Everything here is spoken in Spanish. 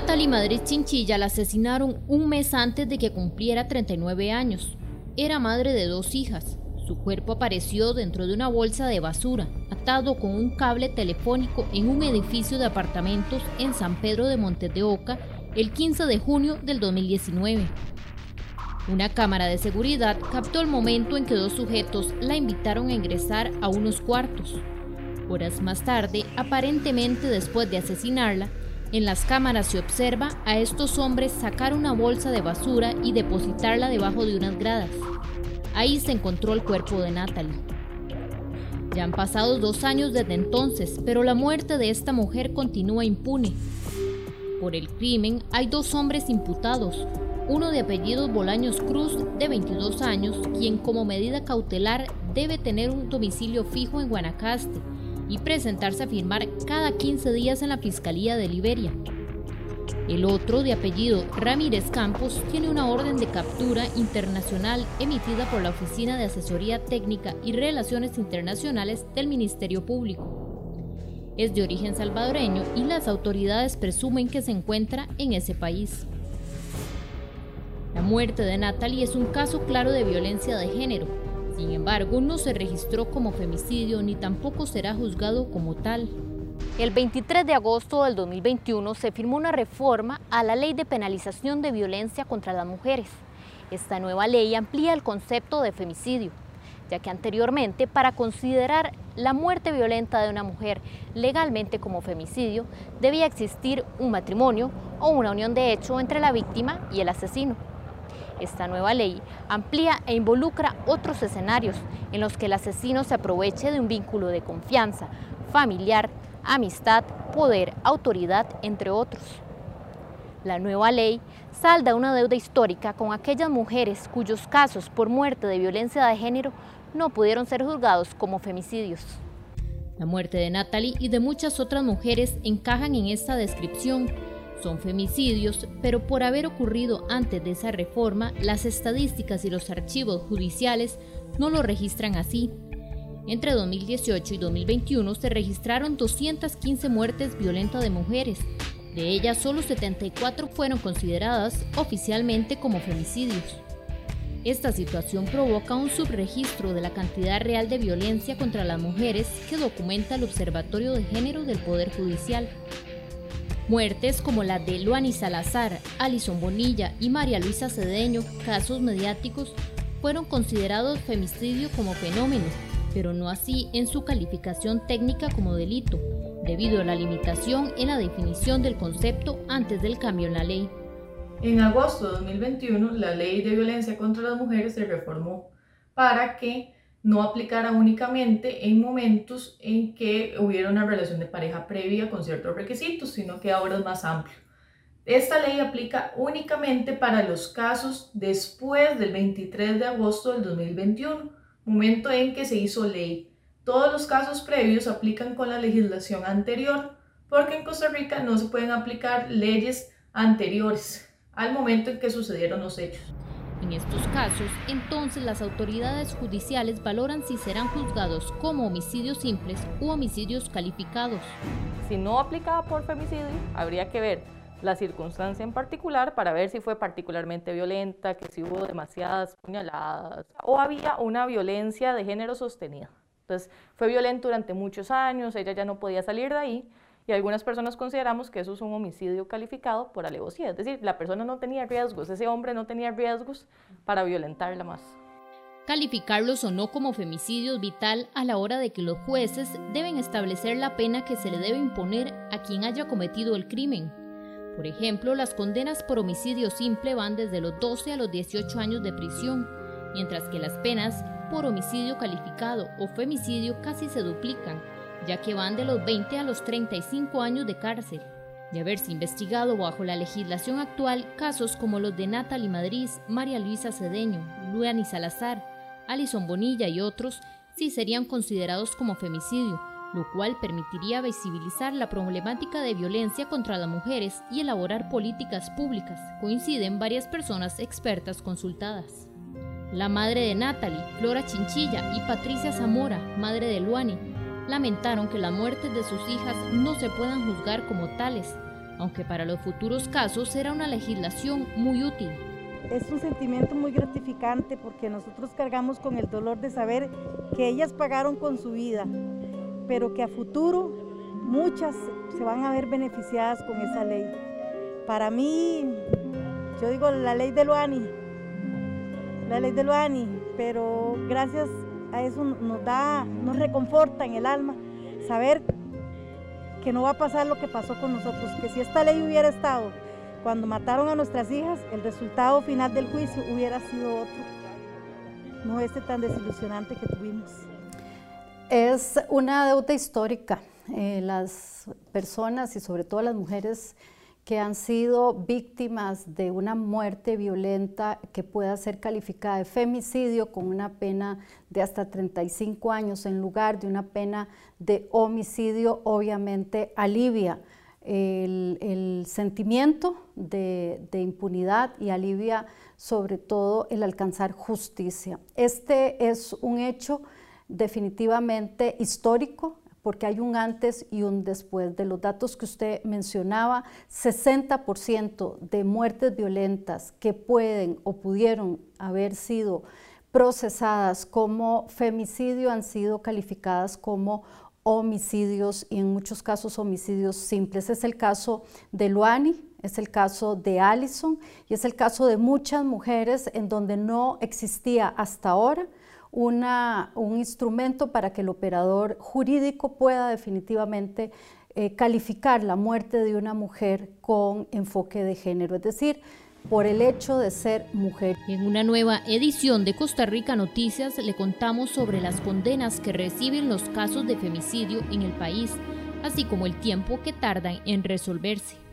Natalie Madrid Chinchilla la asesinaron un mes antes de que cumpliera 39 años. Era madre de dos hijas. Su cuerpo apareció dentro de una bolsa de basura, atado con un cable telefónico en un edificio de apartamentos en San Pedro de Montes de Oca el 15 de junio del 2019. Una cámara de seguridad captó el momento en que dos sujetos la invitaron a ingresar a unos cuartos. Horas más tarde, aparentemente después de asesinarla, en las cámaras se observa a estos hombres sacar una bolsa de basura y depositarla debajo de unas gradas. Ahí se encontró el cuerpo de Natalie. Ya han pasado dos años desde entonces, pero la muerte de esta mujer continúa impune. Por el crimen hay dos hombres imputados, uno de apellidos Bolaños Cruz, de 22 años, quien como medida cautelar debe tener un domicilio fijo en Guanacaste y presentarse a firmar cada 15 días en la Fiscalía de Liberia. El otro, de apellido Ramírez Campos, tiene una orden de captura internacional emitida por la Oficina de Asesoría Técnica y Relaciones Internacionales del Ministerio Público. Es de origen salvadoreño y las autoridades presumen que se encuentra en ese país. La muerte de Natalie es un caso claro de violencia de género. Sin embargo, no se registró como femicidio ni tampoco será juzgado como tal. El 23 de agosto del 2021 se firmó una reforma a la Ley de Penalización de Violencia contra las Mujeres. Esta nueva ley amplía el concepto de femicidio, ya que anteriormente para considerar la muerte violenta de una mujer legalmente como femicidio debía existir un matrimonio o una unión de hecho entre la víctima y el asesino. Esta nueva ley amplía e involucra otros escenarios en los que el asesino se aproveche de un vínculo de confianza, familiar, amistad, poder, autoridad, entre otros. La nueva ley salda una deuda histórica con aquellas mujeres cuyos casos por muerte de violencia de género no pudieron ser juzgados como femicidios. La muerte de Natalie y de muchas otras mujeres encajan en esta descripción son femicidios, pero por haber ocurrido antes de esa reforma, las estadísticas y los archivos judiciales no lo registran así. Entre 2018 y 2021 se registraron 215 muertes violentas de mujeres. De ellas, solo 74 fueron consideradas oficialmente como femicidios. Esta situación provoca un subregistro de la cantidad real de violencia contra las mujeres que documenta el Observatorio de Género del Poder Judicial. Muertes como la de Luani Salazar, Alison Bonilla y María Luisa Cedeño, casos mediáticos, fueron considerados femicidio como fenómeno, pero no así en su calificación técnica como delito, debido a la limitación en la definición del concepto antes del cambio en la ley. En agosto de 2021, la ley de violencia contra las mujeres se reformó para que no aplicara únicamente en momentos en que hubiera una relación de pareja previa con ciertos requisitos, sino que ahora es más amplio. Esta ley aplica únicamente para los casos después del 23 de agosto del 2021, momento en que se hizo ley. Todos los casos previos aplican con la legislación anterior, porque en Costa Rica no se pueden aplicar leyes anteriores al momento en que sucedieron los hechos. En estos casos, entonces las autoridades judiciales valoran si serán juzgados como homicidios simples u homicidios calificados. Si no aplicaba por femicidio, habría que ver la circunstancia en particular para ver si fue particularmente violenta, que si hubo demasiadas puñaladas o había una violencia de género sostenida. Entonces, fue violento durante muchos años, ella ya no podía salir de ahí, y algunas personas consideramos que eso es un homicidio calificado por alevosía, es decir, la persona no tenía riesgos, ese hombre no tenía riesgos para violentarla más. Calificarlos o no como femicidio es vital a la hora de que los jueces deben establecer la pena que se le debe imponer a quien haya cometido el crimen. Por ejemplo, las condenas por homicidio simple van desde los 12 a los 18 años de prisión, mientras que las penas por homicidio calificado o femicidio casi se duplican, ya que van de los 20 a los 35 años de cárcel. De haberse investigado bajo la legislación actual casos como los de Natalie Madrid, María Luisa Cedeño, Luani Salazar, Alison Bonilla y otros, sí serían considerados como femicidio, lo cual permitiría visibilizar la problemática de violencia contra las mujeres y elaborar políticas públicas, coinciden varias personas expertas consultadas. La madre de Natalie, Flora Chinchilla, y Patricia Zamora, madre de Luani, lamentaron que las muertes de sus hijas no se puedan juzgar como tales, aunque para los futuros casos será una legislación muy útil. Es un sentimiento muy gratificante porque nosotros cargamos con el dolor de saber que ellas pagaron con su vida, pero que a futuro muchas se van a ver beneficiadas con esa ley. Para mí, yo digo la ley de Loani, la ley de Loani, pero gracias a eso nos da, nos reconforta en el alma saber que no va a pasar lo que pasó con nosotros, que si esta ley hubiera estado cuando mataron a nuestras hijas, el resultado final del juicio hubiera sido otro, no este tan desilusionante que tuvimos. Es una deuda histórica. Eh, las personas y sobre todo las mujeres que han sido víctimas de una muerte violenta que pueda ser calificada de femicidio con una pena de hasta 35 años en lugar de una pena de homicidio, obviamente alivia el, sentimiento de, de, impunidad y alivia sobre todo el alcanzar justicia. Este es un hecho definitivamente histórico porque hay un antes y un después. De los datos que usted mencionaba, 60% de muertes violentas que pueden o pudieron haber sido procesadas como femicidio han sido calificadas como homicidios y en muchos casos homicidios simples. Es el caso de Luani, es el caso de Allison y es el caso de muchas mujeres en donde no existía hasta ahora una, un instrumento para que el operador jurídico pueda definitivamente eh, calificar la muerte de una mujer con enfoque de género, es decir, por el hecho de ser mujer. En una nueva edición de Costa Rica Noticias le contamos sobre las condenas que reciben los casos de femicidio en el país, así como el tiempo que tardan en resolverse.